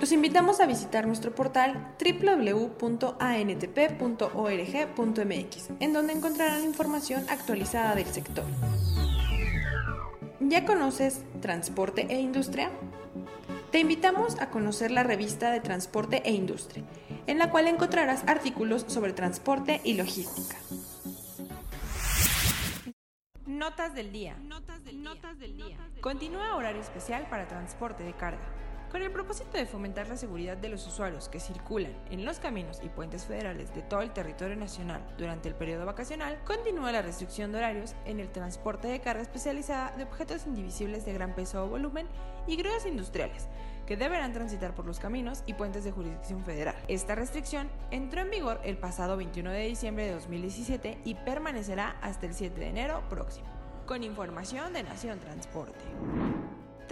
Los invitamos a visitar nuestro portal www.antp.org.mx, en donde encontrarán información actualizada del sector. ¿Ya conoces Transporte e Industria? Te invitamos a conocer la revista de Transporte e Industria, en la cual encontrarás artículos sobre transporte y logística. Notas del día. Notas del, día. Continúa horario especial para transporte de carga. Con el propósito de fomentar la seguridad de los usuarios que circulan en los caminos y puentes federales de todo el territorio nacional durante el periodo vacacional, continúa la restricción de horarios en el transporte de carga especializada de objetos indivisibles de gran peso o volumen y grúas industriales, que deberán transitar por los caminos y puentes de jurisdicción federal. Esta restricción entró en vigor el pasado 21 de diciembre de 2017 y permanecerá hasta el 7 de enero próximo. Con información de Nación Transporte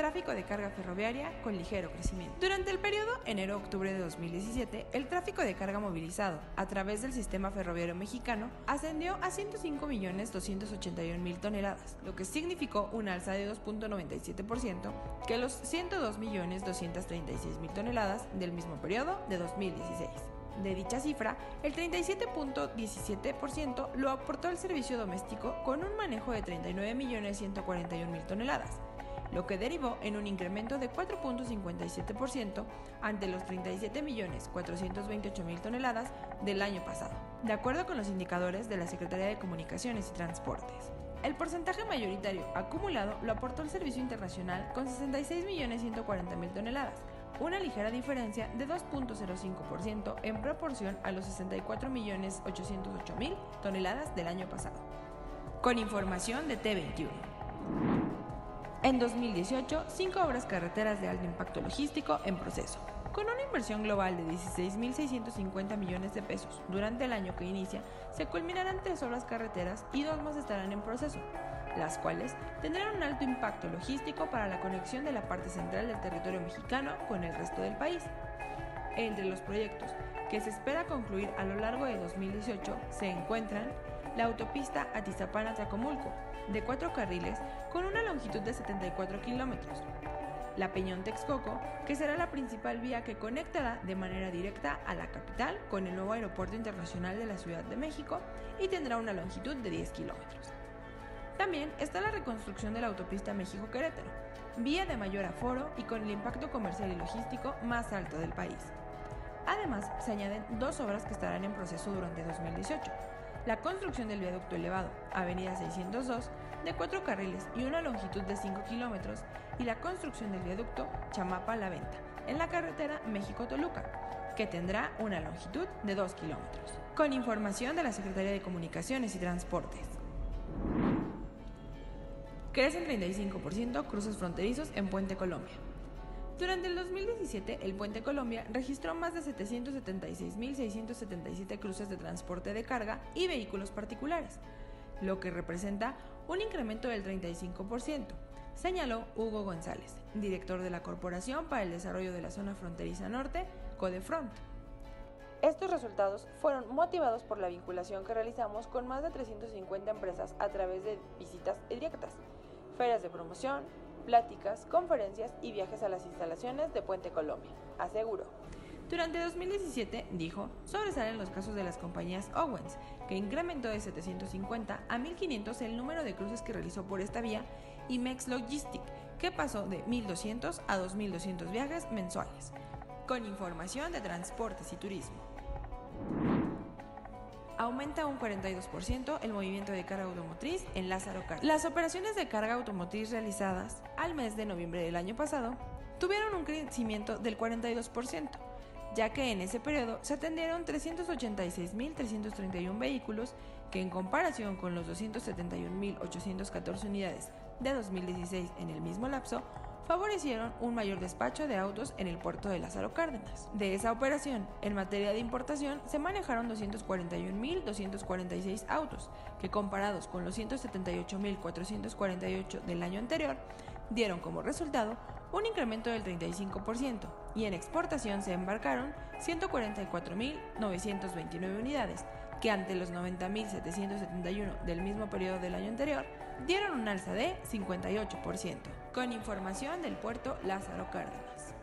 tráfico de carga ferroviaria con ligero crecimiento. Durante el periodo enero-octubre de 2017, el tráfico de carga movilizado a través del sistema ferroviario mexicano ascendió a 105.281.000 toneladas, lo que significó una alza de 2.97% que los 102.236.000 toneladas del mismo periodo de 2016. De dicha cifra, el 37.17% lo aportó el servicio doméstico con un manejo de 39.141.000 toneladas, lo que derivó en un incremento de 4.57% ante los 37.428.000 toneladas del año pasado, de acuerdo con los indicadores de la Secretaría de Comunicaciones y Transportes. El porcentaje mayoritario acumulado lo aportó el servicio internacional con 66.140.000 toneladas, una ligera diferencia de 2.05% en proporción a los 64.808.000 toneladas del año pasado. Con información de T21. En 2018, cinco obras carreteras de alto impacto logístico en proceso. Con una inversión global de 16.650 millones de pesos durante el año que inicia, se culminarán tres obras carreteras y dos más estarán en proceso, las cuales tendrán un alto impacto logístico para la conexión de la parte central del territorio mexicano con el resto del país. Entre los proyectos que se espera concluir a lo largo de 2018 se encuentran la autopista Atizapán-Atlacomulco, de cuatro carriles con una longitud de 74 kilómetros. La Peñón Texcoco, que será la principal vía que conectará de manera directa a la capital con el nuevo aeropuerto internacional de la Ciudad de México y tendrá una longitud de 10 kilómetros. También está la reconstrucción de la autopista México-Querétaro, vía de mayor aforo y con el impacto comercial y logístico más alto del país. Además, se añaden dos obras que estarán en proceso durante 2018 la construcción del viaducto elevado, Avenida 602, de cuatro carriles y una longitud de 5 kilómetros, y la construcción del viaducto Chamapa-La Venta, en la carretera México-Toluca, que tendrá una longitud de 2 kilómetros. Con información de la Secretaría de Comunicaciones y Transportes. Crecen 35% cruces fronterizos en Puente Colombia. Durante el 2017, el Puente Colombia registró más de 776.677 cruces de transporte de carga y vehículos particulares, lo que representa un incremento del 35%, señaló Hugo González, director de la Corporación para el Desarrollo de la Zona Fronteriza Norte, Codefront. Estos resultados fueron motivados por la vinculación que realizamos con más de 350 empresas a través de visitas directas, ferias de promoción, pláticas, conferencias y viajes a las instalaciones de Puente Colombia, aseguró. Durante 2017, dijo, sobresalen los casos de las compañías Owens, que incrementó de 750 a 1500 el número de cruces que realizó por esta vía, y Mex Logistic, que pasó de 1200 a 2200 viajes mensuales. Con información de transportes y turismo aumenta un 42% el movimiento de carga automotriz en Lázaro Cárdenas. Las operaciones de carga automotriz realizadas al mes de noviembre del año pasado tuvieron un crecimiento del 42%, ya que en ese periodo se atendieron 386.331 vehículos que en comparación con los 271.814 unidades de 2016 en el mismo lapso, favorecieron un mayor despacho de autos en el puerto de Lázaro Cárdenas. De esa operación, en materia de importación, se manejaron 241.246 autos, que comparados con los 178.448 del año anterior, dieron como resultado un incremento del 35%, y en exportación se embarcaron 144.929 unidades, que ante los 90.771 del mismo periodo del año anterior, dieron un alza de 58%, con información del puerto Lázaro Cárdenas.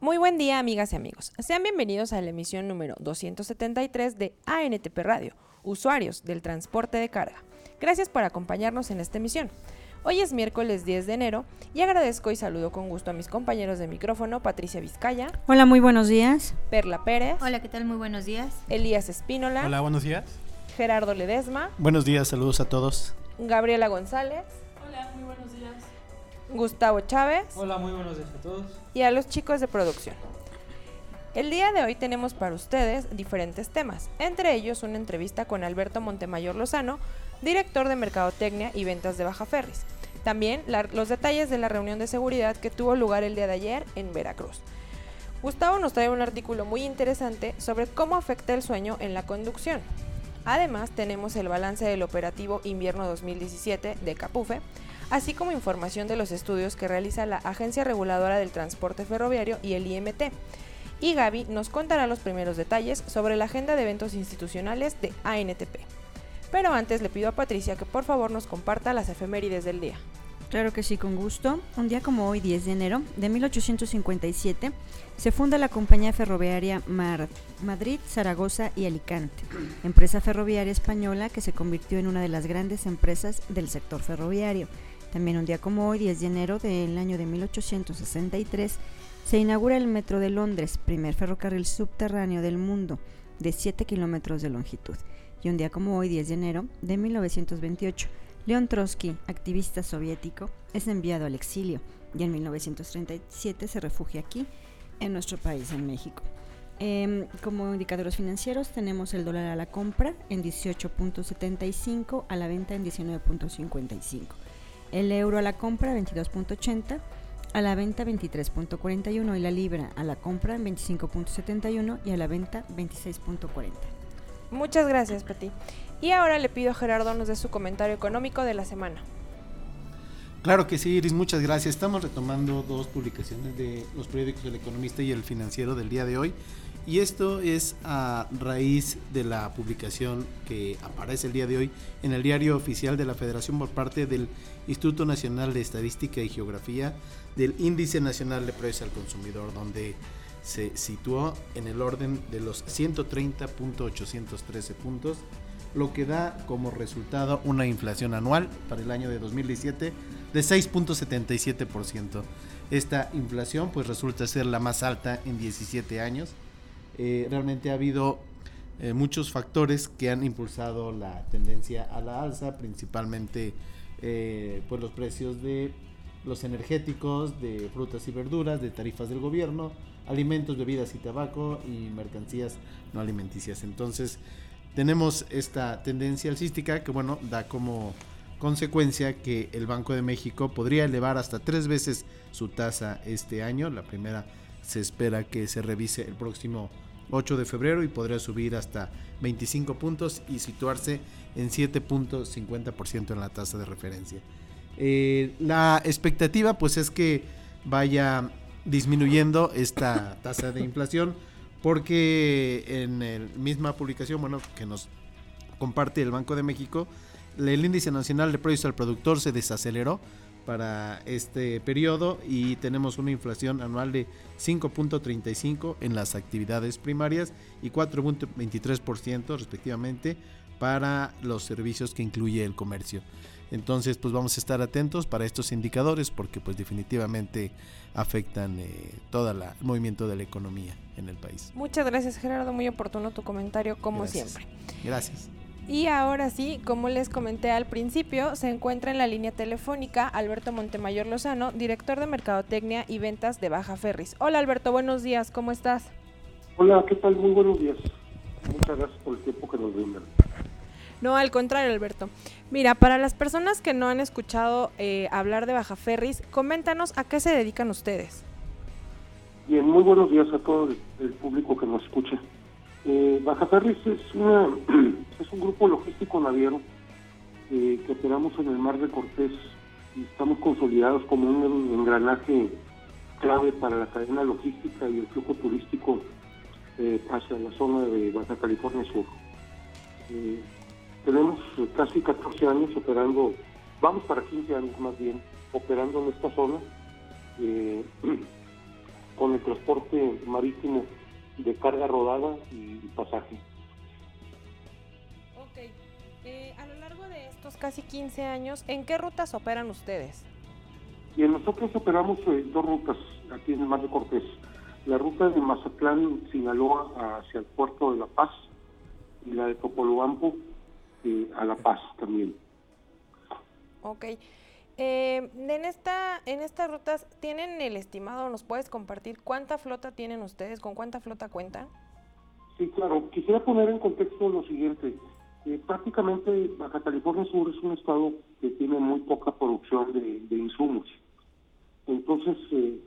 Muy buen día amigas y amigos. Sean bienvenidos a la emisión número 273 de ANTP Radio, usuarios del transporte de carga. Gracias por acompañarnos en esta emisión. Hoy es miércoles 10 de enero y agradezco y saludo con gusto a mis compañeros de micrófono, Patricia Vizcaya. Hola, muy buenos días. Perla Pérez. Hola, ¿qué tal? Muy buenos días. Elías Espínola. Hola, buenos días. Gerardo Ledesma. Buenos días, saludos a todos. Gabriela González. Hola, muy buenos días. Gustavo Chávez. Hola, muy buenos días a todos. Y a los chicos de producción. El día de hoy tenemos para ustedes diferentes temas, entre ellos una entrevista con Alberto Montemayor Lozano, director de Mercadotecnia y Ventas de Baja Ferris. También los detalles de la reunión de seguridad que tuvo lugar el día de ayer en Veracruz. Gustavo nos trae un artículo muy interesante sobre cómo afecta el sueño en la conducción. Además, tenemos el balance del operativo invierno 2017 de Capufe, así como información de los estudios que realiza la Agencia Reguladora del Transporte Ferroviario y el IMT. Y Gaby nos contará los primeros detalles sobre la agenda de eventos institucionales de ANTP. Pero antes le pido a Patricia que por favor nos comparta las efemérides del día. Claro que sí, con gusto. Un día como hoy, 10 de enero de 1857, se funda la compañía ferroviaria Madrid, Zaragoza y Alicante, empresa ferroviaria española que se convirtió en una de las grandes empresas del sector ferroviario. También un día como hoy, 10 de enero del año de 1863, se inaugura el Metro de Londres, primer ferrocarril subterráneo del mundo, de 7 kilómetros de longitud y un día como hoy, 10 de enero de 1928, León Trotsky, activista soviético, es enviado al exilio y en 1937 se refugia aquí, en nuestro país, en México. Em, como indicadores financieros tenemos el dólar a la compra en 18.75, a la venta en 19.55. El euro a la compra 22.80, a la venta 23.41 y la libra a la compra en 25.71 y a la venta 26.40. Muchas gracias, Pati. Y ahora le pido a Gerardo nos dé su comentario económico de la semana. Claro que sí, Iris, muchas gracias. Estamos retomando dos publicaciones de los periódicos El Economista y El Financiero del día de hoy. Y esto es a raíz de la publicación que aparece el día de hoy en el diario oficial de la Federación por parte del Instituto Nacional de Estadística y Geografía del Índice Nacional de Precios al Consumidor, donde se situó en el orden de los 130.813 puntos, lo que da como resultado una inflación anual para el año de 2017 de 6.77%. Esta inflación pues resulta ser la más alta en 17 años. Eh, realmente ha habido eh, muchos factores que han impulsado la tendencia a la alza, principalmente eh, pues los precios de los energéticos, de frutas y verduras, de tarifas del gobierno, alimentos, bebidas y tabaco y mercancías no alimenticias. Entonces, tenemos esta tendencia alcística que, bueno, da como consecuencia que el Banco de México podría elevar hasta tres veces su tasa este año. La primera se espera que se revise el próximo 8 de febrero y podría subir hasta 25 puntos y situarse en 7.50% en la tasa de referencia. Eh, la expectativa pues es que vaya disminuyendo esta tasa de inflación porque en la misma publicación, bueno, que nos comparte el Banco de México, el índice nacional de precios al productor se desaceleró para este periodo y tenemos una inflación anual de 5.35 en las actividades primarias y 4.23% respectivamente para los servicios que incluye el comercio. Entonces, pues vamos a estar atentos para estos indicadores porque pues definitivamente afectan eh, todo el movimiento de la economía en el país. Muchas gracias Gerardo, muy oportuno tu comentario como siempre. Gracias. Y ahora sí, como les comenté al principio, se encuentra en la línea telefónica Alberto Montemayor Lozano, director de Mercadotecnia y Ventas de Baja Ferris. Hola Alberto, buenos días, ¿cómo estás? Hola, ¿qué tal? Muy buenos días. Muchas gracias por el tiempo que nos brindan. No, al contrario, Alberto. Mira, para las personas que no han escuchado eh, hablar de Baja Ferris, coméntanos a qué se dedican ustedes. Bien, muy buenos días a todo el, público que nos escucha. Eh, Baja Ferris es, una, un grupo logístico naviero eh, que operamos en el Mar de Cortés y estamos consolidados como un engranaje clave para la cadena logística y el flujo turístico hacia la zona de Baja California Sur. Tenemos eh, casi 14 años operando, vamos para 15 años más bien, operando en esta zona eh, con el transporte marítimo de carga rodada y pasaje. Ok. Eh, a lo largo de estos casi 15 años, ¿en qué rutas operan ustedes? Bien, nosotros operamos dos rutas aquí en el Mar de Cortés. La ruta de Mazatlán, Sinaloa, hacia el puerto de La Paz y la de Topolobampo a La Paz también. Ok. Eh, en esta en estas rutas tienen el estimado, nos puedes compartir cuánta flota tienen ustedes, con cuánta flota cuentan. Sí, claro. Quisiera poner en contexto lo siguiente. Eh, prácticamente Baja California Sur es un estado que tiene muy poca producción de, insumos. Entonces, eh,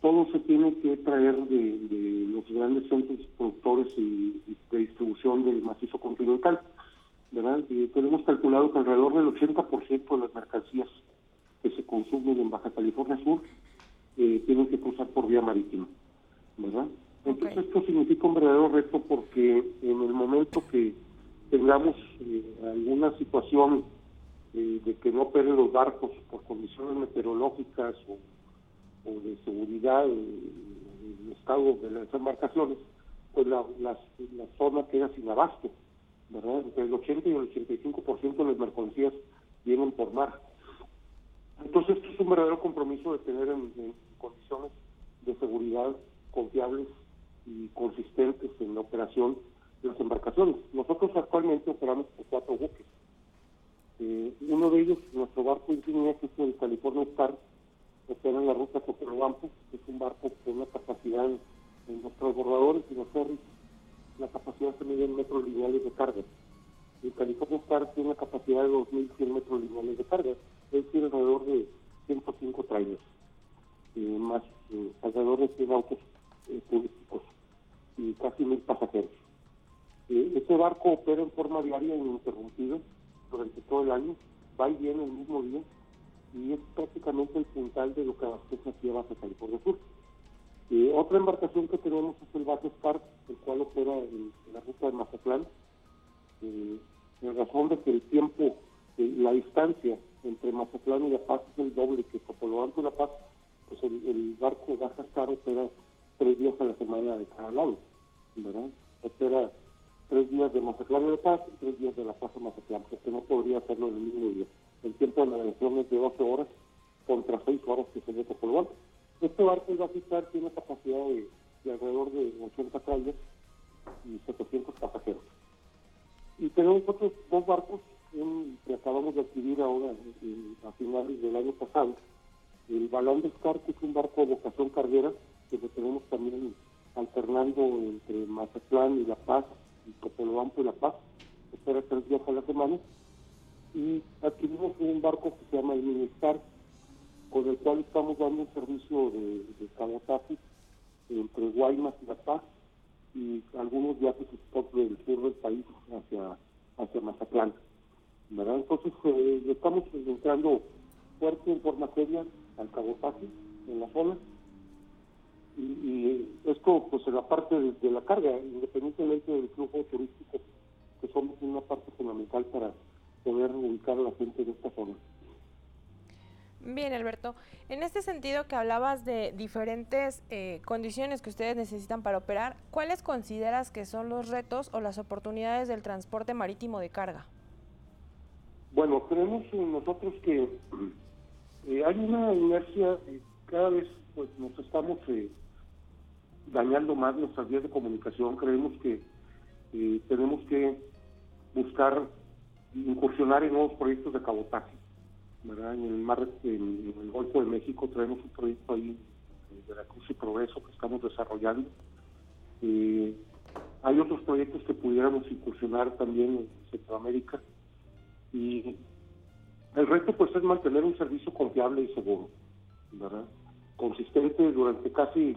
todo se tiene que traer de, los grandes centros productores y de distribución del macizo continental. ¿Verdad? tenemos calculado que alrededor del 80% de las mercancías que se consumen en Baja California Sur eh, tienen que cruzar por vía marítima, ¿verdad? Entonces esto significa un verdadero reto porque en el momento que tengamos eh, alguna situación eh, de que no operen los barcos por condiciones meteorológicas o, de seguridad en estado de las embarcaciones, pues la, la zona queda sin abasto. ¿Verdad? Entre el 80 y el 85% de las mercancías vienen por mar. Entonces, es un verdadero compromiso de tener en, condiciones de seguridad confiables y consistentes en la operación de las embarcaciones. Nosotros actualmente operamos por cuatro buques. Eh, uno de ellos, nuestro barco insignia, que es el California Star, opera en la ruta Topolobampo, que es un barco con una capacidad en los transbordadores y los ferries la capacidad se mide en metros lineales de carga. El California Star tiene una capacidad de 2.100 metros lineales de carga, es decir, alrededor de 105 trailers, eh, más eh, alrededor de 100 autos eh, turísticos y casi mil pasajeros. este barco opera en forma diaria e ininterrumpida durante todo el año, va y viene el mismo día y es prácticamente el puntal de lo que abastece aquí a Baja California Sur. Eh, otra embarcación que tenemos es el Bajo Spark, el cual opera en, la ruta de Mazatlán. Eh, en razón de que el tiempo, eh, la distancia entre Mazatlán y La Paz es el doble que Topolobampo y La Paz, pues el, barco Baja Star opera tres días a la semana de cada lado, ¿verdad? Opera tres días de Mazatlán a La Paz y tres días de La Paz a Mazatlán, porque no podría hacerlo en el mismo día. El tiempo de navegación es de 12 horas contra 6 horas que se de Topolobampo. Este barco el Bajitar tiene capacidad de, alrededor de 80 trailers y 700 pasajeros. Y tenemos otros dos barcos que acabamos de adquirir ahora a finales del año pasado. El Balón de Scar, que es un barco de vocación carguera, que lo tenemos también alternando entre Mazatlán y La Paz, y Copolobampo y La Paz, espera tres días a la semana. Y adquirimos un barco que se llama el Mini con el cual estamos dando un servicio de, de cabotaje entre Guaymas y La Paz y algunos viajes del sur del país hacia, hacia Mazatlán. ¿verdad? Entonces eh, estamos entrando fuerte en forma seria al cabotaje en la zona y, esto pues en la parte de, de, la carga, independientemente del flujo turístico, que somos una parte fundamental para poder ubicar a la gente en esta zona. Bien, Alberto. En este sentido que hablabas de diferentes eh, condiciones que ustedes necesitan para operar, ¿cuáles consideras que son los retos o las oportunidades del transporte marítimo de carga? Bueno, creemos nosotros que eh, hay una inercia, cada vez pues nos estamos eh, dañando más nuestras vías de comunicación, creemos que tenemos que buscar incursionar en nuevos proyectos de cabotaje en el mar, en, el Golfo de México traemos un proyecto ahí de Veracruz y Progreso que estamos desarrollando. Hay otros proyectos que pudiéramos incursionar también en Centroamérica y el reto pues es mantener un servicio confiable y seguro, ¿verdad? Consistente durante casi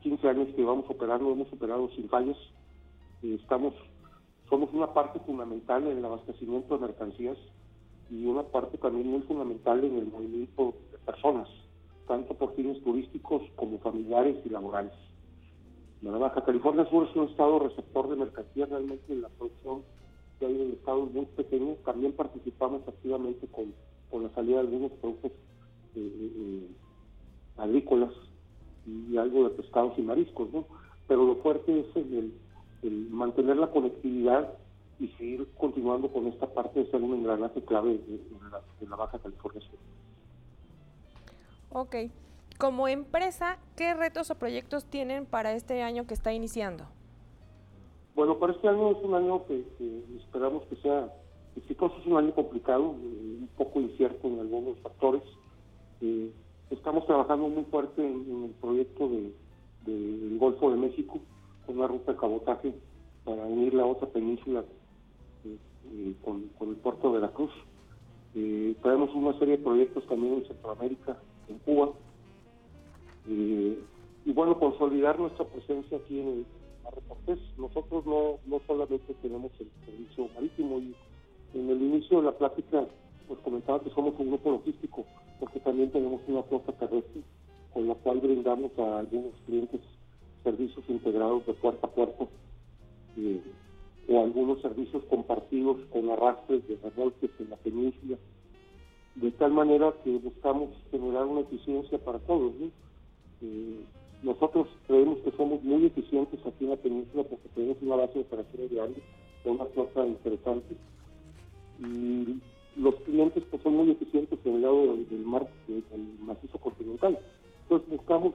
15 años que vamos operando, hemos operado sin fallas. estamos, somos una parte fundamental en el abastecimiento de mercancías y una parte también muy fundamental en el movimiento de personas, tanto por fines turísticos como familiares y laborales. La Baja California Sur es un estado receptor de mercancías realmente en la producción que hay en el estado muy pequeño. También participamos activamente con, con la salida de algunos productos eh, eh, eh, agrícolas y algo de pescados y mariscos, ¿no? Pero lo fuerte es el mantener la conectividad y seguir continuando con esta parte de ser un engranaje clave de, la, Baja California Sur. Ok. Como empresa, ¿qué retos o proyectos tienen para este año que está iniciando? Bueno, para este año es un año que, esperamos que sea exitoso, es un año complicado, eh, un poco incierto en algunos factores. Eh, estamos trabajando muy fuerte en, el proyecto del de, Golfo de México, con una ruta de cabotaje para unir la otra península eh, con, el puerto de Veracruz. Eh, traemos una serie de proyectos también en Centroamérica, en Cuba. Eh, y bueno, consolidar nuestra presencia aquí en el Mar Cortés. Nosotros no, no solamente tenemos el servicio marítimo y en el inicio de la plática pues comentaba que somos un grupo logístico porque también tenemos una flota terrestre con la cual brindamos a algunos clientes servicios integrados de puerta a puerta o algunos servicios compartidos con arrastres de remolques en la península, de tal manera que buscamos generar una eficiencia para todos. Eh, nosotros creemos que somos muy eficientes aquí en la península porque tenemos una base de operaciones grande, una flota interesante, y los clientes pues, son muy eficientes en el lado del, mar, del macizo continental. Entonces buscamos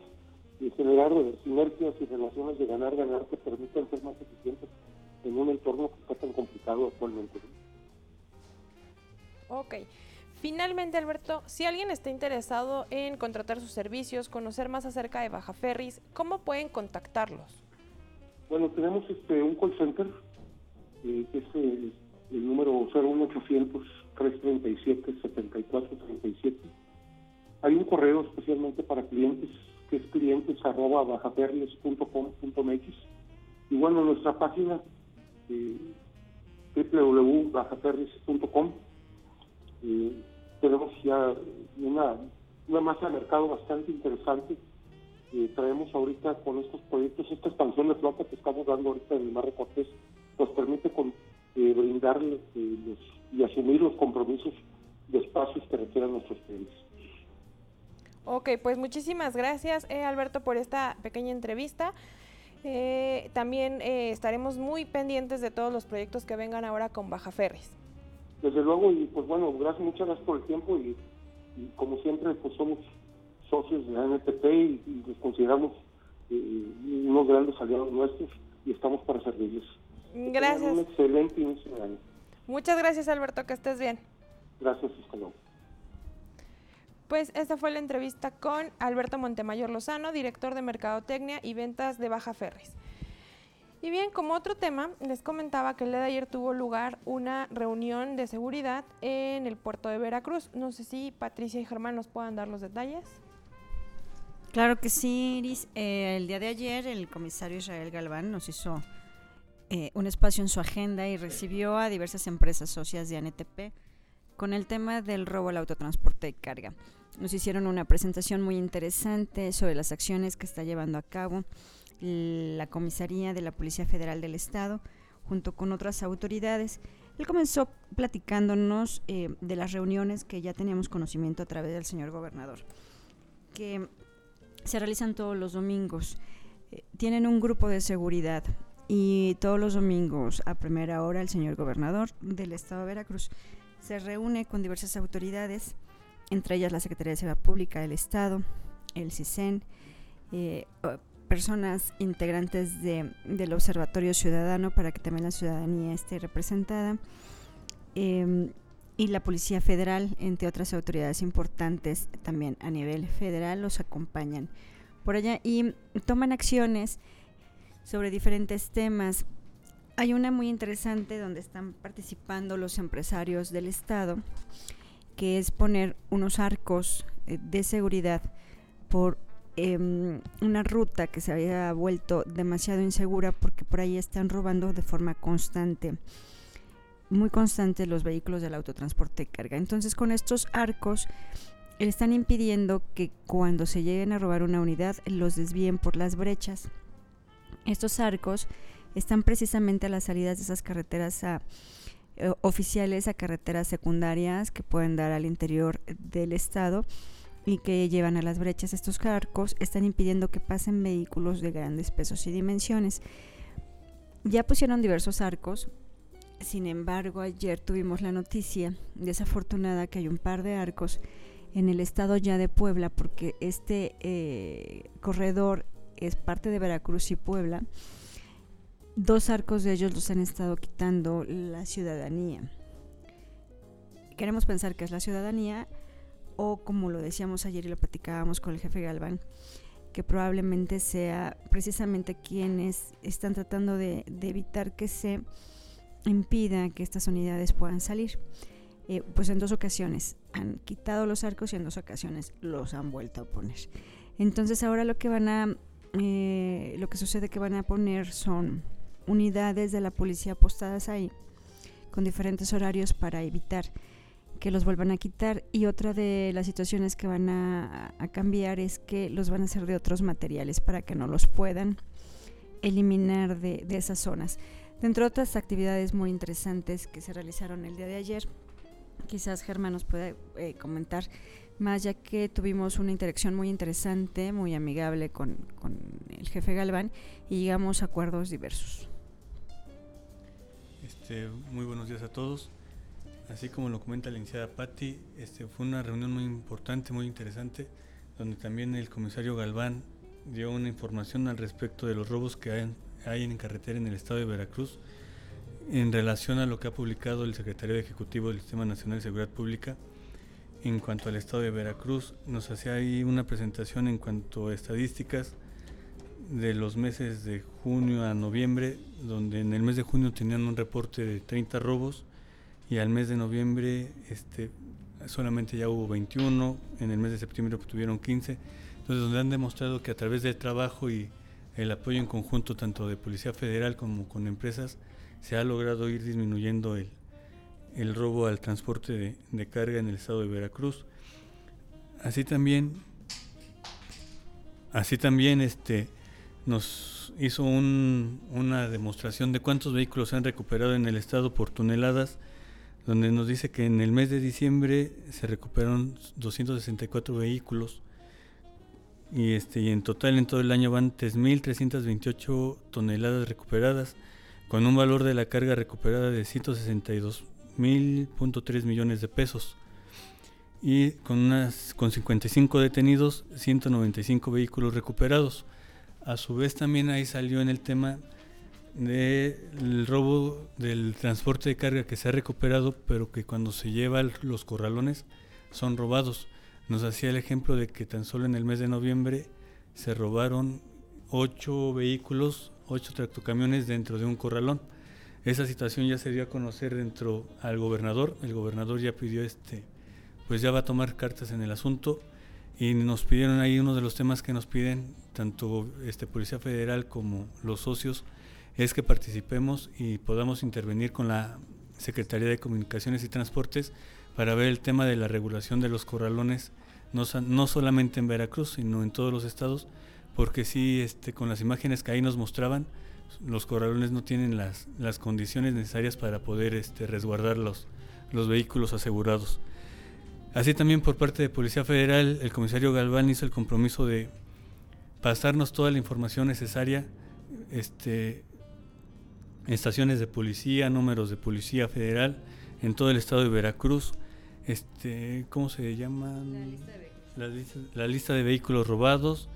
eh, generar eh, sinergias y relaciones de ganar-ganar que permitan ser más eficientes en un entorno que está tan complicado actualmente. Ok. Finalmente, Alberto, si alguien está interesado en contratar sus servicios, conocer más acerca de Baja Ferris, ¿cómo pueden contactarlos? Bueno, tenemos este un call center, eh, que es el, número 01800 337 7437. Hay un correo especialmente para clientes, que es clientes arroba bajaferries.com.mx. Y bueno, nuestra página eh, www.bajaferris.com. Eh, tenemos ya una, una masa de mercado bastante interesante. Eh, traemos ahorita con estos proyectos, esta expansión de flota que estamos dando ahorita en el Mar de Cortés, nos permite con, eh, brindarle los, y asumir los compromisos de espacios que requieran nuestros clientes. Ok, pues muchísimas gracias Alberto por esta pequeña entrevista. Eh, también eh, estaremos muy pendientes de todos los proyectos que vengan ahora con Baja Ferris. Desde luego, y pues bueno, gracias, muchas gracias por el tiempo y, como siempre, pues somos socios de la NTP y, los consideramos eh, unos grandes aliados nuestros y estamos para servirles. Gracias. Un excelente inicio de año. Muchas gracias, Alberto, que estés bien. Gracias, hasta luego. Pues esta fue la entrevista con Alberto Montemayor Lozano, director de Mercadotecnia y Ventas de Baja Ferris. Y bien, como otro tema, les comentaba que el día de ayer tuvo lugar una reunión de seguridad en el puerto de Veracruz. No sé si Patricia y Germán nos puedan dar los detalles. Claro que sí, Iris. Eh, el día de ayer el comisario Israel Galván nos hizo eh, un espacio en su agenda y recibió a diversas empresas socias de ANTP con el tema del robo al autotransporte de carga. Nos hicieron una presentación muy interesante sobre las acciones que está llevando a cabo la comisaría de la Policía Federal del Estado junto con otras autoridades. Él comenzó platicándonos eh, de las reuniones que ya teníamos conocimiento a través del señor gobernador, que se realizan todos los domingos. Eh, tienen un grupo de seguridad y todos los domingos a primera hora el señor gobernador del Estado de Veracruz se reúne con diversas autoridades entre ellas la Secretaría de Seguridad Pública del Estado, el CISEN, eh, personas integrantes del Observatorio Ciudadano para que también la ciudadanía esté representada, em, y la Policía Federal, entre otras autoridades importantes también a nivel federal, los acompañan por allá y toman acciones sobre diferentes temas. Hay una muy interesante donde están participando los empresarios del Estado, que es poner unos arcos eh, de seguridad por em, una ruta que se había vuelto demasiado insegura porque por ahí están robando de forma constante, muy constante los vehículos del autotransporte de carga. Entonces con estos arcos están impidiendo que cuando se lleguen a robar una unidad los desvíen por las brechas. Estos arcos están precisamente a las salidas de esas carreteras a, eh, oficiales a carreteras secundarias que pueden dar al interior del estado y que llevan a las brechas. Estos arcos están impidiendo que pasen vehículos de grandes pesos y dimensiones. Ya pusieron diversos arcos, sin embargo ayer tuvimos la noticia desafortunada que hay un par de arcos en el estado ya de Puebla porque este eh, corredor es parte de Veracruz y Puebla, dos arcos de ellos los han estado quitando la ciudadanía. Queremos pensar que es la ciudadanía o como lo decíamos ayer y lo platicábamos con el jefe Galván, que probablemente sea precisamente quienes están tratando de, evitar que se impida que estas unidades puedan salir. Eh, pues en dos ocasiones han quitado los arcos y en dos ocasiones los han vuelto a poner. Entonces ahora lo que van a eh, lo que sucede que van a poner son unidades de la policía apostadas ahí con diferentes horarios para evitar que los vuelvan a quitar y otra de las situaciones que van a, cambiar es que los van a hacer de otros materiales para que no los puedan eliminar de, esas zonas. Dentro de otras actividades muy interesantes que se realizaron el día de ayer, quizás Germán nos pueda eh, comentar más, ya que tuvimos una interacción muy interesante, muy amigable con, con el jefe Galván y llegamos a acuerdos diversos. Este, muy buenos días a todos. Así como lo comenta la iniciada Patti, este, fue una reunión muy importante, muy interesante, donde también el comisario Galván dio una información al respecto de los robos que hay, hay en carretera en el estado de Veracruz en relación a lo que ha publicado el Secretario Ejecutivo del Sistema Nacional de Seguridad Pública en cuanto al estado de Veracruz. Nos hacía ahí una presentación en cuanto a estadísticas de los meses de junio a noviembre, donde en el mes de junio tenían un reporte de 30 robos y al mes de noviembre este, solamente ya hubo 21, en el mes de septiembre obtuvieron 15, entonces donde han demostrado que a través del trabajo y el apoyo en conjunto tanto de Policía Federal como con empresas, se ha logrado ir disminuyendo el, el robo al transporte de, carga en el estado de Veracruz. Así también, así también este, nos hizo una demostración de cuántos vehículos se han recuperado en el estado por toneladas, donde nos dice que en el mes de diciembre se recuperaron 264 vehículos y, este, y en total en todo el año van 3.328 toneladas recuperadas con un valor de la carga recuperada de 162.3 millones de pesos y con, unas, con 55 detenidos, 195 vehículos recuperados. A su vez también ahí salió en el tema del robo del transporte de carga que se ha recuperado, pero que cuando se lleva los corralones son robados. Nos hacía el ejemplo de que tan solo en el mes de noviembre se robaron ocho vehículos ocho tractocamiones dentro de un corralón. Esa situación ya se dio a conocer dentro al gobernador. El gobernador ya pidió este, pues ya va a tomar cartas en el asunto y nos pidieron ahí uno de los temas que nos piden tanto este Policía Federal como los socios es que participemos y podamos intervenir con la Secretaría de Comunicaciones y Transportes para ver el tema de la regulación de los corralones, no, no solamente en Veracruz, sino en todos los estados, porque sí, este, con las imágenes que ahí nos mostraban, los corralones no tienen las, las condiciones necesarias para poder este, resguardar los, los vehículos asegurados. Así también por parte de Policía Federal, el comisario Galván hizo el compromiso de pasarnos toda la información necesaria, este, estaciones de policía, números de policía federal en todo el estado de Veracruz, este, ¿cómo se llama? la lista de vehículos robados,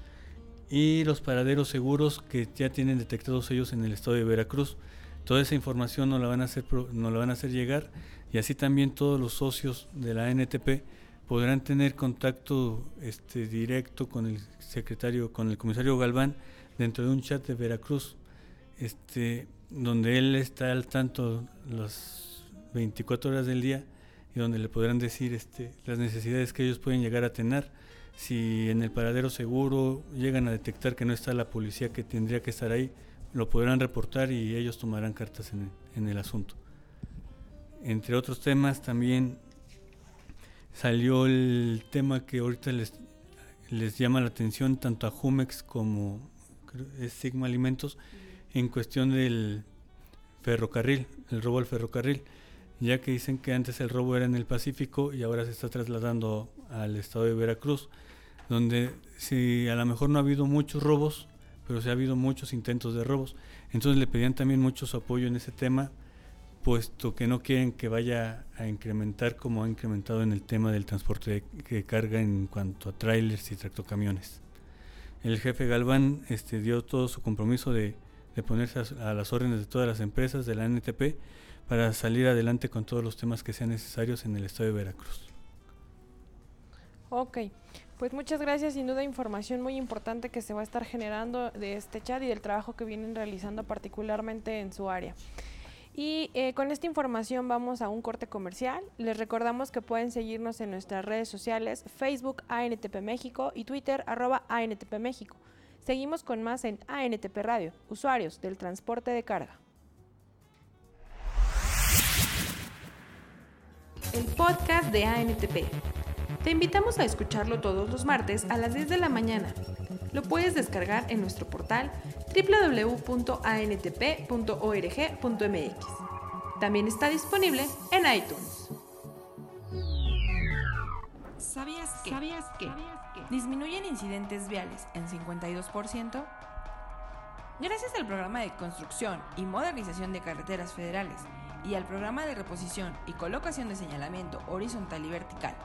y los paraderos seguros que ya tienen detectados ellos en el estado de Veracruz. Toda esa información nos la van a hacer, nos la van a hacer llegar y así también todos los socios de la NTP podrán tener contacto este, directo con el secretario, con el comisario Galván dentro de un chat de Veracruz. este, donde él está al tanto las 24 horas del día y donde le podrán decir este, las necesidades que ellos pueden llegar a tener. Si en el paradero seguro llegan a detectar que no está la policía que tendría que estar ahí, lo podrán reportar y ellos tomarán cartas en el, en el asunto. Entre otros temas también salió el tema que ahorita les, les llama la atención tanto a Jumex como es Sigma Alimentos en cuestión del ferrocarril, el robo al ferrocarril, ya que dicen que antes el robo era en el Pacífico y ahora se está trasladando al estado de Veracruz, donde si a lo mejor no ha habido muchos robos, pero sí ha habido muchos intentos de robos. Entonces le pedían también mucho su apoyo en ese tema, puesto que no quieren que vaya a incrementar como ha incrementado en el tema del transporte de, carga en cuanto a trailers y tractocamiones. El jefe Galván este, dio todo su compromiso de ponerse a, las órdenes de todas las empresas de la NTP para salir adelante con todos los temas que sean necesarios en el estado de Veracruz. Ok, pues muchas gracias, sin duda información muy importante que se va a estar generando de este chat y del trabajo que vienen realizando particularmente en su área. Y eh, con esta información vamos a un corte comercial. Les recordamos que pueden seguirnos en nuestras redes sociales, Facebook ANTP México y Twitter arroba ANTP México. Seguimos con más en ANTP Radio, usuarios del transporte de carga. El podcast de ANTP. Te invitamos a escucharlo todos los martes a las 10 de la mañana. Lo puedes descargar en nuestro portal www.antp.org.mx. También está disponible en iTunes. ¿Sabías que? ¿Sabías que? disminuyen incidentes viales en 52%? Gracias al programa de construcción y modernización de carreteras federales y al programa de reposición y colocación de señalamiento horizontal y vertical,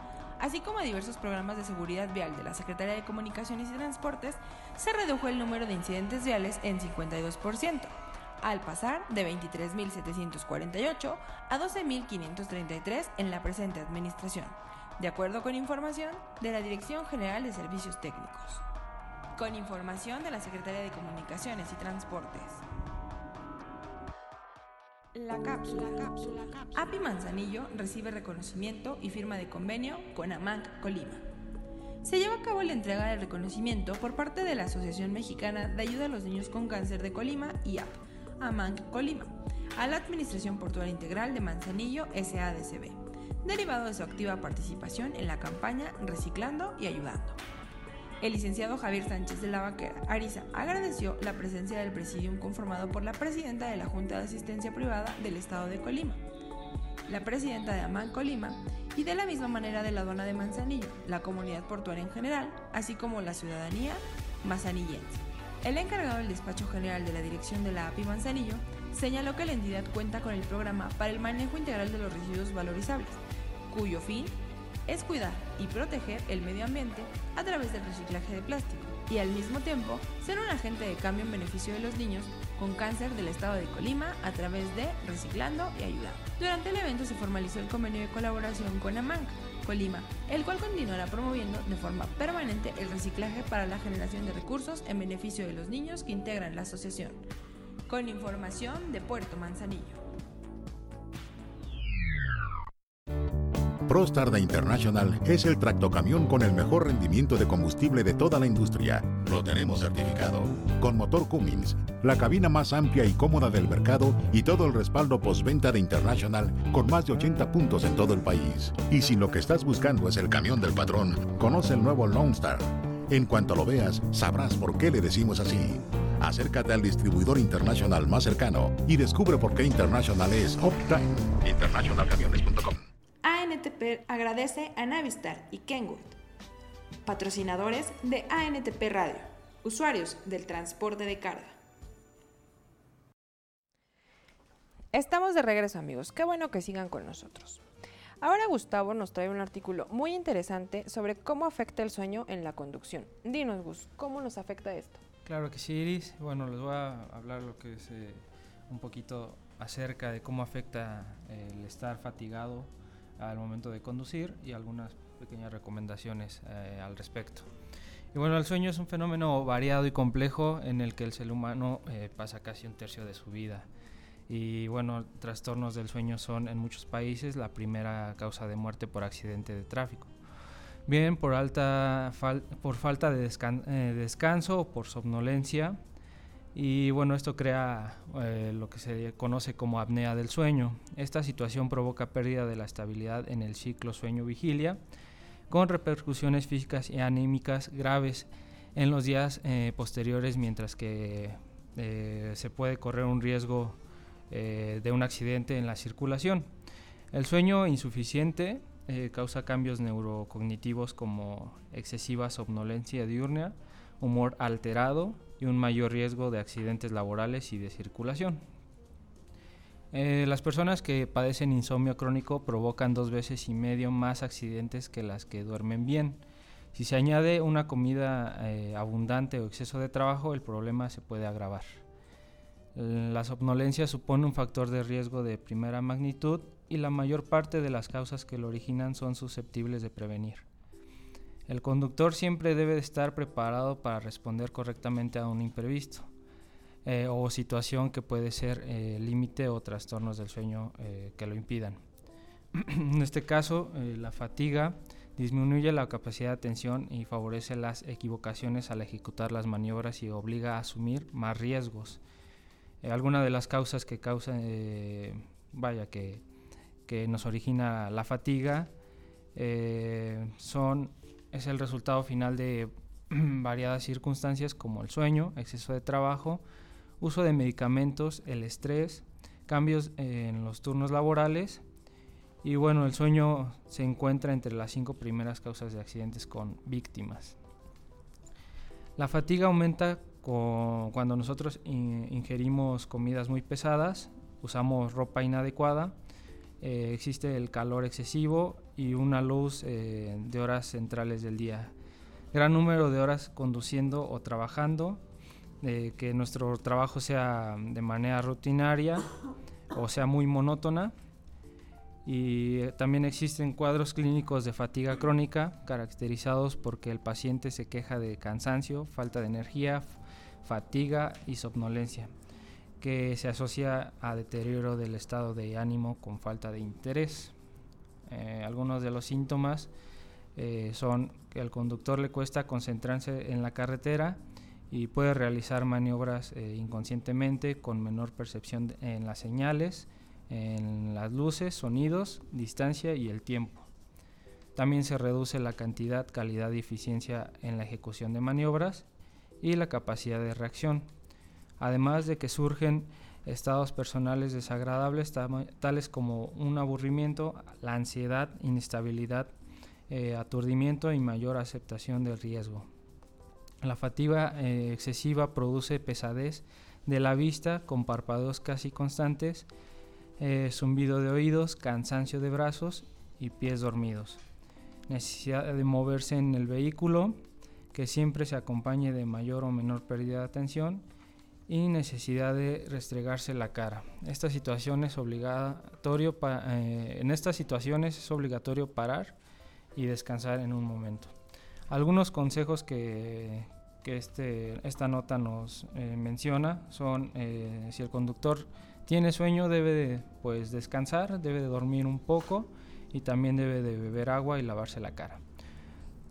así como a diversos programas de seguridad vial de la Secretaría de Comunicaciones y Transportes, se redujo el número de incidentes viales en 52%, al pasar de 23.748 a 12.533 en la presente administración de acuerdo con información de la Dirección General de Servicios Técnicos. Con información de la Secretaría de Comunicaciones y Transportes. La cápsula. cápsula. API Manzanillo recibe reconocimiento y firma de convenio con AMANC Colima. Se lleva a cabo la entrega del reconocimiento por parte de la Asociación Mexicana de Ayuda a los Niños con Cáncer de Colima y AP, AMANC Colima, a la Administración Portuaria Integral de Manzanillo SADCB derivado de su activa participación en la campaña Reciclando y Ayudando. El licenciado Javier Sánchez de la Vaquera Ariza agradeció la presencia del presidium conformado por la presidenta de la Junta de Asistencia Privada del Estado de Colima, la presidenta de AMAN Colima y de la misma manera de la aduana de Manzanillo, la comunidad portuaria en general, así como la ciudadanía manzanillense. El encargado del despacho general de la dirección de la API Manzanillo señaló que la entidad cuenta con el programa para el manejo integral de los residuos valorizables, cuyo fin es cuidar y proteger el medio ambiente a través del reciclaje de plástico y al mismo tiempo ser un agente de cambio en beneficio de los niños con cáncer del estado de Colima a través de Reciclando y Ayudando. Durante el evento se formalizó el convenio de colaboración con AMANC Colima, el cual continuará promoviendo de forma permanente el reciclaje para la generación de recursos en beneficio de los niños que integran la asociación. Con información de Puerto Manzanillo. ProStar International es el tractocamión con el mejor rendimiento de combustible de toda la industria. Lo tenemos certificado. Con motor Cummins, la cabina más amplia y cómoda del mercado y todo el respaldo postventa de International con más de 80 puntos en todo el país. Y si lo que estás buscando es el camión del patrón, conoce el nuevo Lone Star. En cuanto lo veas, sabrás por qué le decimos así. Acércate al distribuidor internacional más cercano y descubre por qué International es Uptime. Internationalcamiones.com ANTP agradece a Navistar y Kenwood, patrocinadores de ANTP Radio, usuarios del transporte de carga. Estamos de regreso amigos, qué bueno que sigan con nosotros. Ahora Gustavo nos trae un artículo muy interesante sobre cómo afecta el sueño en la conducción. Dinos Gus, ¿cómo nos afecta esto? Claro que sí, Iris. Bueno, les voy a hablar lo que es eh, un poquito acerca de cómo afecta el estar fatigado al momento de conducir y algunas pequeñas recomendaciones eh, al respecto. Y bueno, el sueño es un fenómeno variado y complejo en el que el ser humano eh, pasa casi un tercio de su vida. Y bueno, trastornos del sueño son en muchos países la primera causa de muerte por accidente de tráfico. Bien por, alta por falta de eh, descanso o por somnolencia. Y bueno, esto crea eh, lo que se conoce como apnea del sueño. Esta situación provoca pérdida de la estabilidad en el ciclo sueño-vigilia, con repercusiones físicas y anímicas graves en los días eh, posteriores, mientras que se puede correr un riesgo eh, de un accidente en la circulación. El sueño insuficiente eh, causa cambios neurocognitivos como excesiva somnolencia diurna, humor alterado y un mayor riesgo de accidentes laborales y de circulación. Eh, las personas que padecen insomnio crónico provocan dos veces y medio más accidentes que las que duermen bien. Si se añade una comida abundante o exceso de trabajo, el problema se puede agravar. La somnolencia supone un factor de riesgo de primera magnitud y la mayor parte de las causas que lo originan son susceptibles de prevenir. El conductor siempre debe estar preparado para responder correctamente a un imprevisto eh, o situación que puede ser eh, límite o trastornos del sueño eh, que lo impidan. en este caso, la fatiga disminuye la capacidad de atención y favorece las equivocaciones al ejecutar las maniobras y obliga a asumir más riesgos eh, algunas de las causas que causan, eh, vaya, que, que, nos origina la fatiga, son, es el resultado final de variadas circunstancias como el sueño, exceso de trabajo, uso de medicamentos, el estrés, cambios en los turnos laborales y bueno, el sueño se encuentra entre las cinco primeras causas de accidentes con víctimas. La fatiga aumenta cuando nosotros ingerimos comidas muy pesadas, usamos ropa inadecuada, eh, existe el calor excesivo y una luz eh, de horas centrales del día. Gran número de horas conduciendo o trabajando, eh, que nuestro trabajo sea de manera rutinaria o sea muy monótona. Y también existen cuadros clínicos de fatiga crónica caracterizados porque el paciente se queja de cansancio, falta de energía, fatiga y somnolencia, que se asocia a deterioro del estado de ánimo con falta de interés. Eh, algunos de los síntomas eh, son que al conductor le cuesta concentrarse en la carretera y puede realizar maniobras eh, inconscientemente con menor percepción en las señales, en las luces, sonidos, distancia y el tiempo. También se reduce la cantidad, calidad y eficiencia en la ejecución de maniobras y la capacidad de reacción, además de que surgen estados personales desagradables tales como un aburrimiento, la ansiedad, inestabilidad, eh, aturdimiento y mayor aceptación del riesgo. La fatiga eh, excesiva produce pesadez de la vista con párpados casi constantes, eh, zumbido de oídos, cansancio de brazos y pies dormidos. Necesidad de moverse en el vehículo, que siempre se acompañe de mayor o menor pérdida de atención y necesidad de restregarse la cara. Esta situación es eh, en estas situaciones es obligatorio parar y descansar en un momento. Algunos consejos que, que este, esta nota nos eh, menciona son eh, si el conductor tiene sueño debe pues descansar, debe de dormir un poco y también debe de beber agua y lavarse la cara.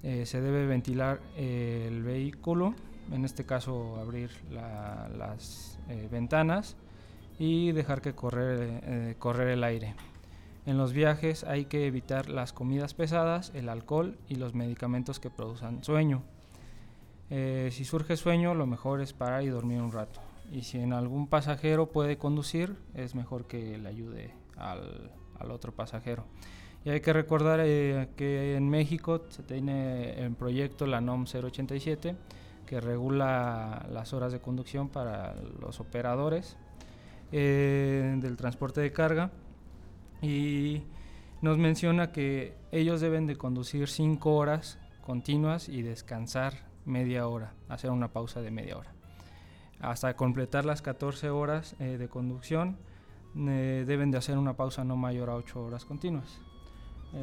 Se debe ventilar el vehículo, en este caso abrir las eh, ventanas y dejar que correr, correr el aire. En los viajes hay que evitar las comidas pesadas, el alcohol y los medicamentos que produzcan sueño. si surge sueño, lo mejor es parar y dormir un rato. Y si en algún pasajero puede conducir, es mejor que le ayude al, al otro pasajero. Y hay que recordar eh, que en México se tiene en proyecto la NOM 087 que regula las horas de conducción para los operadores eh, del transporte de carga y nos menciona que ellos deben de conducir 5 horas continuas y descansar media hora, hacer una pausa de media hora. Hasta completar las 14 horas eh, de conducción deben de hacer una pausa no mayor a 8 horas continuas.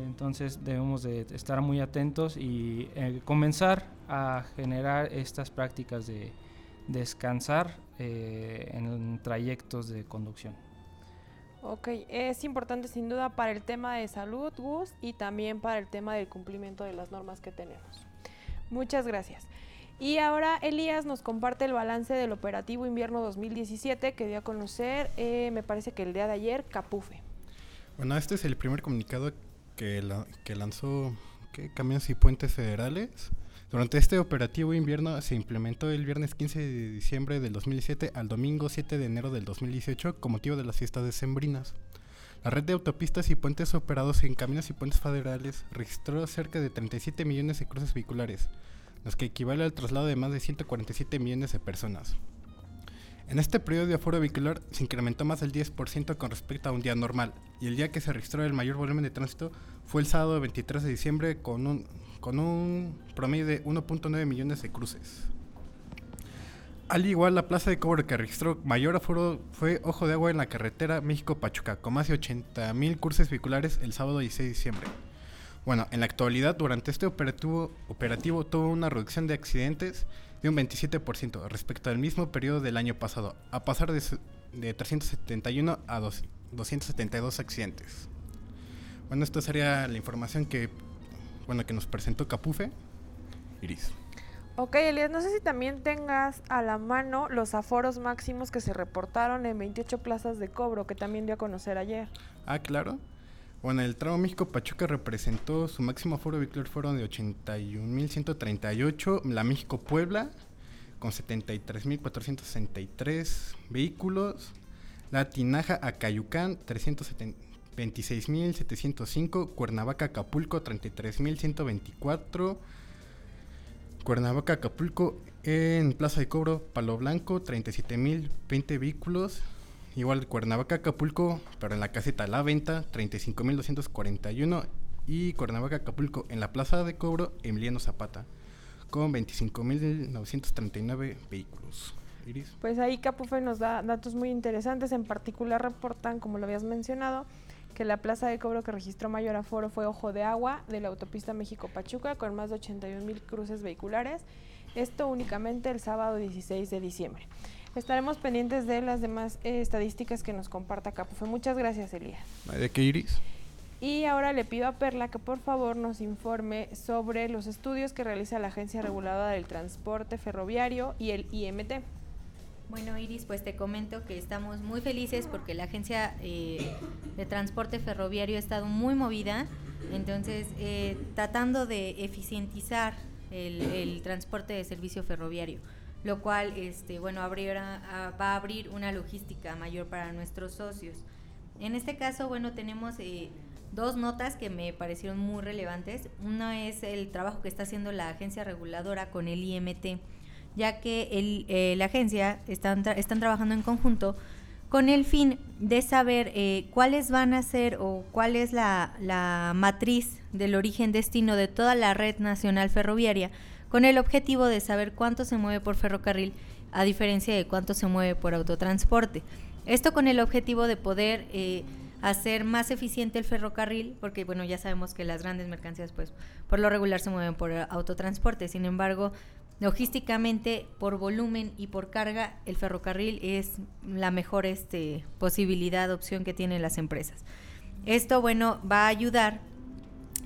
Entonces debemos de estar muy atentos y eh, comenzar a generar estas prácticas de descansar eh, en trayectos de conducción. Ok, es importante sin duda para el tema de salud, Gus, y también para el tema del cumplimiento de las normas que tenemos. Muchas gracias. Y ahora Elías nos comparte el balance del operativo invierno 2017 que dio a conocer, eh, me parece que el día de ayer, Capufe. Bueno, este es el primer comunicado que, lanzó Camiones y Puentes Federales. Durante este operativo invierno se implementó el viernes 15 de diciembre del 2017 al domingo 7 de enero del 2018 con motivo de las fiestas decembrinas. La red de autopistas y puentes operados en caminos y puentes federales registró cerca de 37 millones de cruces vehiculares, los que equivale al traslado de más de 147 millones de personas. En este periodo de aforo vehicular se incrementó más del 10% con respecto a un día normal, y el día que se registró el mayor volumen de tránsito fue el sábado 23 de diciembre con un, promedio de 1.9 millones de cruces. Al igual, la plaza de cobro que registró mayor aforo fue Ojo de Agua en la carretera México-Pachuca, con más de 80.000 cruces vehiculares el sábado 16 de diciembre. Bueno, en la actualidad, durante este operativo, operativo tuvo una reducción de accidentes de un 27% respecto al mismo periodo del año pasado, a pasar de, de 371 a 272 accidentes. Bueno, esta sería la información que, bueno, que nos presentó Capufe. Iris. Ok, Elias, no sé si también tengas a la mano los aforos máximos que se reportaron en 28 plazas de cobro, que también dio a conocer ayer. Ah, claro. Bueno, el tramo México-Pachuca representó su máximo aforo vehicular fueron de 81.138, la México-Puebla con 73.463 vehículos, la Tinaja Acayucán 326.705, Cuernavaca-Acapulco 33.124, Cuernavaca-Acapulco en Plaza de Cobro Palo Blanco 37.020 vehículos, Igual Cuernavaca, Acapulco, pero en la caseta La Venta, 35.241. Y Cuernavaca, Acapulco, en la plaza de cobro, Emiliano Zapata, con 25.939 vehículos. Iris. Pues ahí Capufe nos da datos muy interesantes. En particular reportan, como lo habías mencionado, que la plaza de cobro que registró mayor aforo fue Ojo de Agua de la autopista México-Pachuca, con más de 81 mil cruces vehiculares. Esto únicamente el sábado 16 de diciembre. Estaremos pendientes de las demás eh, estadísticas que nos comparta Capufe. Muchas gracias, Elías. ¿De qué iris? Y ahora le pido a Perla que por favor nos informe sobre los estudios que realiza la Agencia Reguladora del Transporte Ferroviario y el IMT. Bueno, Iris, pues te comento que estamos muy felices porque la Agencia eh, de Transporte Ferroviario ha estado muy movida, entonces eh, tratando de eficientizar el transporte de servicio ferroviario lo cual este, bueno, abrirá, va a abrir una logística mayor para nuestros socios. En este caso, bueno, tenemos eh, dos notas que me parecieron muy relevantes. Una es el trabajo que está haciendo la agencia reguladora con el IMT, ya que el, eh, la agencia están, están trabajando en conjunto con el fin de saber eh, cuáles van a ser o cuál es la, la matriz del origen-destino de toda la red nacional ferroviaria con el objetivo de saber cuánto se mueve por ferrocarril a diferencia de cuánto se mueve por autotransporte. Esto con el objetivo de poder eh, hacer más eficiente el ferrocarril, porque bueno, ya sabemos que las grandes mercancías pues por lo regular se mueven por autotransporte, sin embargo, logísticamente por volumen y por carga el ferrocarril es la mejor este, posibilidad, opción que tienen las empresas. Esto bueno va a ayudar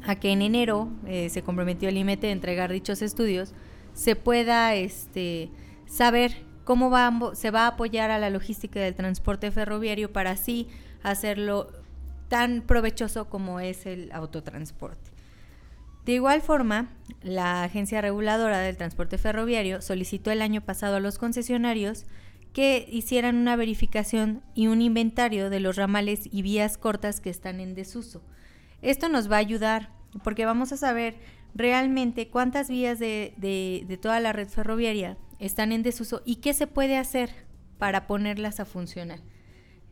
a que en enero eh, se comprometió el IMT a entregar dichos estudios, se pueda este, saber cómo se va a apoyar a la logística del transporte ferroviario para así hacerlo tan provechoso como es el autotransporte. De igual forma, la Agencia Reguladora del Transporte Ferroviario solicitó el año pasado a los concesionarios que hicieran una verificación y un inventario de los ramales y vías cortas que están en desuso esto nos va a ayudar porque vamos a saber realmente cuántas vías de, toda la red ferroviaria están en desuso y qué se puede hacer para ponerlas a funcionar.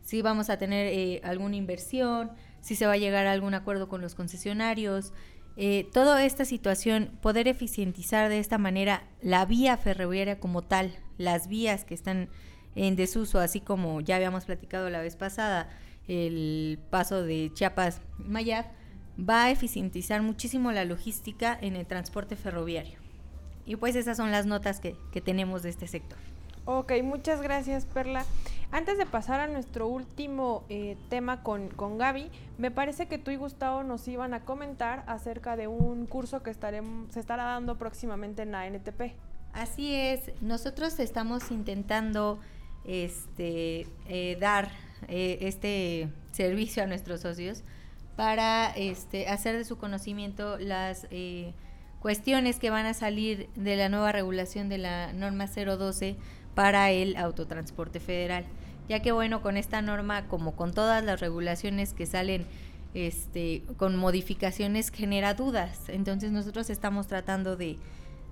Si vamos a tener eh, alguna inversión, si se va a llegar a algún acuerdo con los concesionarios, eh, toda esta situación, poder eficientizar de esta manera la vía ferroviaria como tal, las vías que están en desuso, así como ya habíamos platicado la vez pasada, el paso de Chiapas-Mayab, va a eficientizar muchísimo la logística en el transporte ferroviario. Y pues esas son las notas que, que tenemos de este sector. Ok, muchas gracias Perla. Antes de pasar a nuestro último eh, tema con, con, Gaby, me parece que tú y Gustavo nos iban a comentar acerca de un curso que estaremos, se estará dando próximamente en la NTP. Así es, nosotros estamos intentando este, eh, dar eh, este servicio a nuestros socios para este, hacer de su conocimiento las eh, cuestiones que van a salir de la nueva regulación de la norma 012 para el autotransporte federal, ya que bueno, con esta norma, como con todas las regulaciones que salen este, con modificaciones, genera dudas. Entonces nosotros estamos tratando de,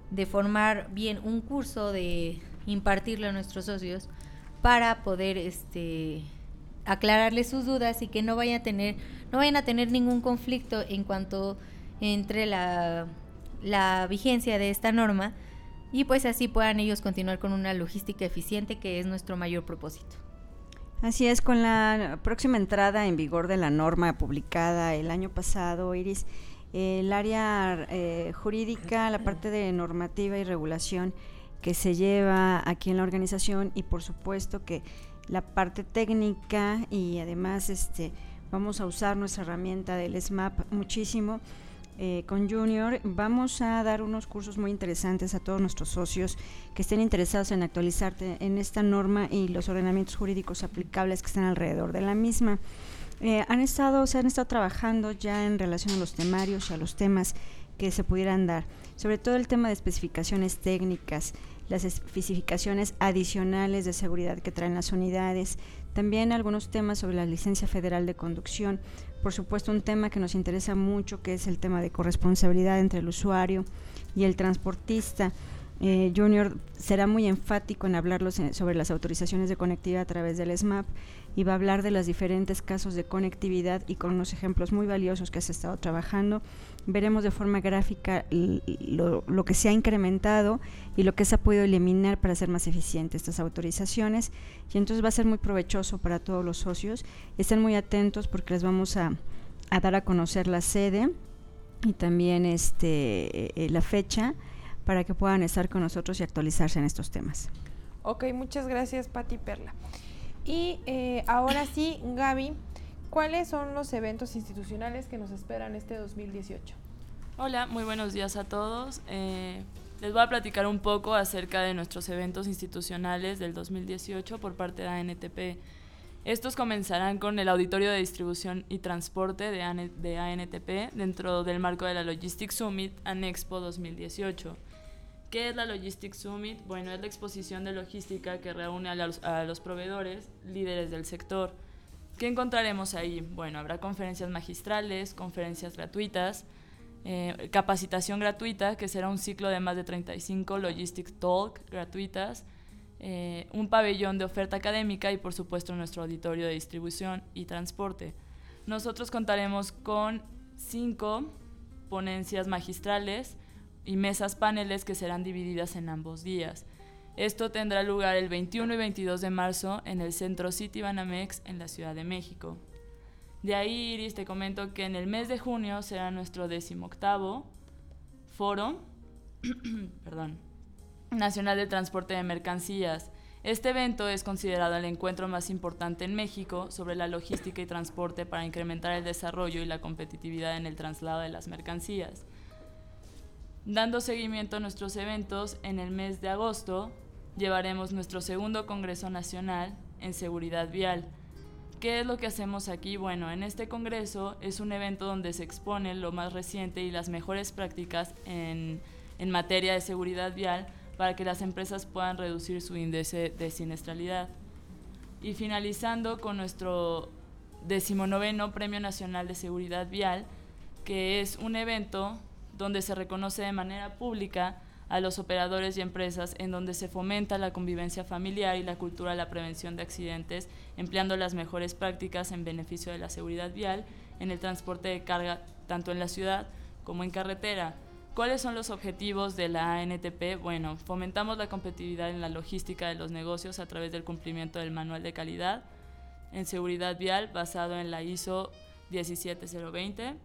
de formar bien un curso, de impartirlo a nuestros socios para poder este, aclararles sus dudas y que no vayan a tener, no vayan a tener ningún conflicto en cuanto entre la, la vigencia de esta norma y pues así puedan ellos continuar con una logística eficiente que es nuestro mayor propósito. Así es, con la próxima entrada en vigor de la norma publicada el año pasado, Iris, el área eh, jurídica, la parte de normativa y regulación que se lleva aquí en la organización y por supuesto que la parte técnica y además este vamos a usar nuestra herramienta del SMAP muchísimo eh, con Junior vamos a dar unos cursos muy interesantes a todos nuestros socios que estén interesados en actualizarte en esta norma y los ordenamientos jurídicos aplicables que están alrededor de la misma. Eh, han estado, se han estado trabajando ya en relación a los temarios y a los temas que se pudieran dar, sobre todo el tema de especificaciones técnicas, las especificaciones adicionales de seguridad que traen las unidades, también algunos temas sobre la licencia federal de conducción, por supuesto un tema que nos interesa mucho, que es el tema de corresponsabilidad entre el usuario y el transportista. Eh, Junior será muy enfático en hablarlos sobre las autorizaciones de conectividad a través del SMAP y va a hablar de los diferentes casos de conectividad y con unos ejemplos muy valiosos que has estado trabajando. Veremos de forma gráfica lo, lo, que se ha incrementado y lo que se ha podido eliminar para hacer más eficientes estas autorizaciones y entonces va a ser muy provechoso para todos los socios. Estén muy atentos porque les vamos a, a dar a conocer la sede y también este, eh, la fecha para que puedan estar con nosotros y actualizarse en estos temas. Ok, muchas gracias Pati Perla. Y eh, ahora sí, Gaby, ¿cuáles son los eventos institucionales que nos esperan este 2018? Hola, muy buenos días a todos. Eh, les voy a platicar un poco acerca de nuestros eventos institucionales del 2018 por parte de ANTP. Estos comenzarán con el Auditorio de Distribución y Transporte de, ANTP dentro del marco de la Logistics Summit Anexpo 2018. ¿Qué es la Logistics Summit? Bueno, es la exposición de logística que reúne a los, a los proveedores, líderes del sector. ¿Qué encontraremos ahí? Bueno, habrá conferencias magistrales, conferencias gratuitas, eh, capacitación gratuita, que será un ciclo de más de 35 Logistics Talk gratuitas, eh, un pabellón de oferta académica y por supuesto nuestro auditorio de distribución y transporte. Nosotros contaremos con cinco ponencias magistrales, y mesas paneles que serán divididas en ambos días. Esto tendrá lugar el 21 y 22 de marzo en el Centro City Banamex en la Ciudad de México. De ahí, Iris, te comento que en el mes de junio será nuestro decimoctavo foro nacional de transporte de mercancías. Este evento es considerado el encuentro más importante en México sobre la logística y transporte para incrementar el desarrollo y la competitividad en el traslado de las mercancías. Dando seguimiento a nuestros eventos, en el mes de agosto llevaremos nuestro segundo Congreso Nacional en Seguridad Vial. ¿Qué es lo que hacemos aquí? Bueno, en este Congreso es un evento donde se expone lo más reciente y las mejores prácticas en, en materia de seguridad vial para que las empresas puedan reducir su índice de siniestralidad. Y finalizando con nuestro decimonoveno Premio Nacional de Seguridad Vial, que es un evento donde se reconoce de manera pública a los operadores y empresas en donde se fomenta la convivencia familiar y la cultura de la prevención de accidentes, empleando las mejores prácticas en beneficio de la seguridad vial en el transporte de carga tanto en la ciudad como en carretera. ¿Cuáles son los objetivos de la ANTP? Bueno, fomentamos la competitividad en la logística de los negocios a través del cumplimiento del manual de calidad en seguridad vial basado en la ISO 17020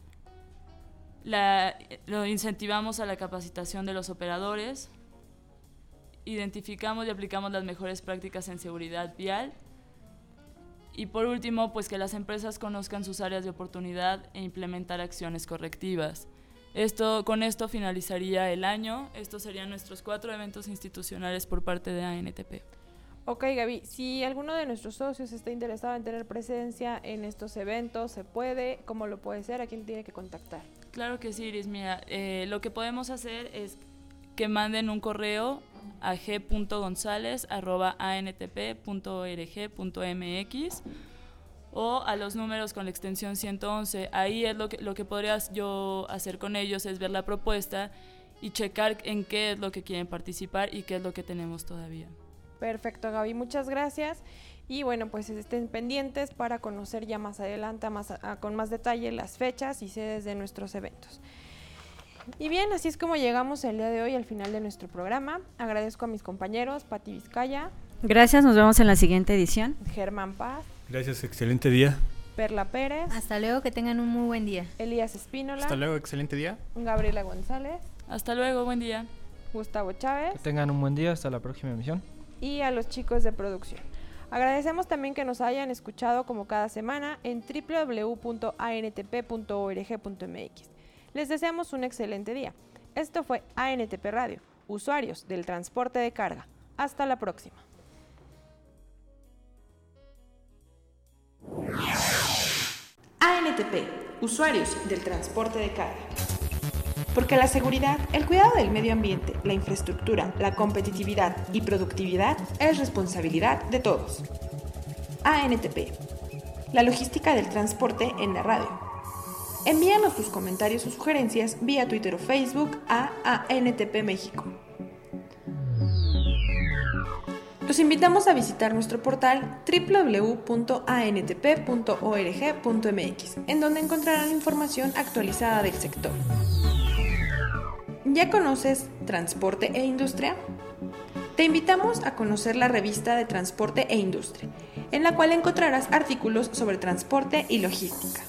La, lo incentivamos a la capacitación de los operadores, identificamos y aplicamos las mejores prácticas en seguridad vial y por último, pues que las empresas conozcan sus áreas de oportunidad e implementar acciones correctivas. Esto, con esto finalizaría el año. Estos serían nuestros cuatro eventos institucionales por parte de ANTP. Ok, Gaby, si alguno de nuestros socios está interesado en tener presencia en estos eventos, ¿se puede? ¿Cómo lo puede ser? ¿A quién tiene que contactar? Claro que sí, Iris. Mira, eh, lo que podemos hacer es que manden un correo a g.gonzález.antp.org.mx o a los números con la extensión 111. Ahí es lo que, lo que podrías yo hacer con ellos, es ver la propuesta y checar en qué es lo que quieren participar y qué es lo que tenemos todavía. Perfecto, Gaby, muchas gracias. Y bueno, pues estén pendientes para conocer ya más adelante, más, con más detalle, las fechas y sedes de nuestros eventos. Y bien, así es como llegamos el día de hoy al final de nuestro programa. Agradezco a mis compañeros, Pati Vizcaya. Gracias, nos vemos en la siguiente edición. Germán Paz. Gracias, excelente día. Perla Pérez. Hasta luego, que tengan un muy buen día. Elías Espínola. Hasta luego, excelente día. Gabriela González. Hasta luego, buen día. Gustavo Chávez. Que tengan un buen día, hasta la próxima emisión. Y a los chicos de producción. Agradecemos también que nos hayan escuchado como cada semana en www.antp.org.mx. Les deseamos un excelente día. Esto fue ANTP Radio, usuarios del transporte de carga. Hasta la próxima. ANTP, usuarios del transporte de carga. Porque la seguridad, el cuidado del medio ambiente, la infraestructura, la competitividad y productividad es responsabilidad de todos. ANTP, la logística del transporte en la radio. Envíanos tus comentarios o sugerencias vía Twitter o Facebook a ANTP México. Los invitamos a visitar nuestro portal www.antp.org.mx, en donde encontrarán información actualizada del sector. ¿Ya conoces Transporte e Industria? Te invitamos a conocer la revista de Transporte e Industria, en la cual encontrarás artículos sobre transporte y logística.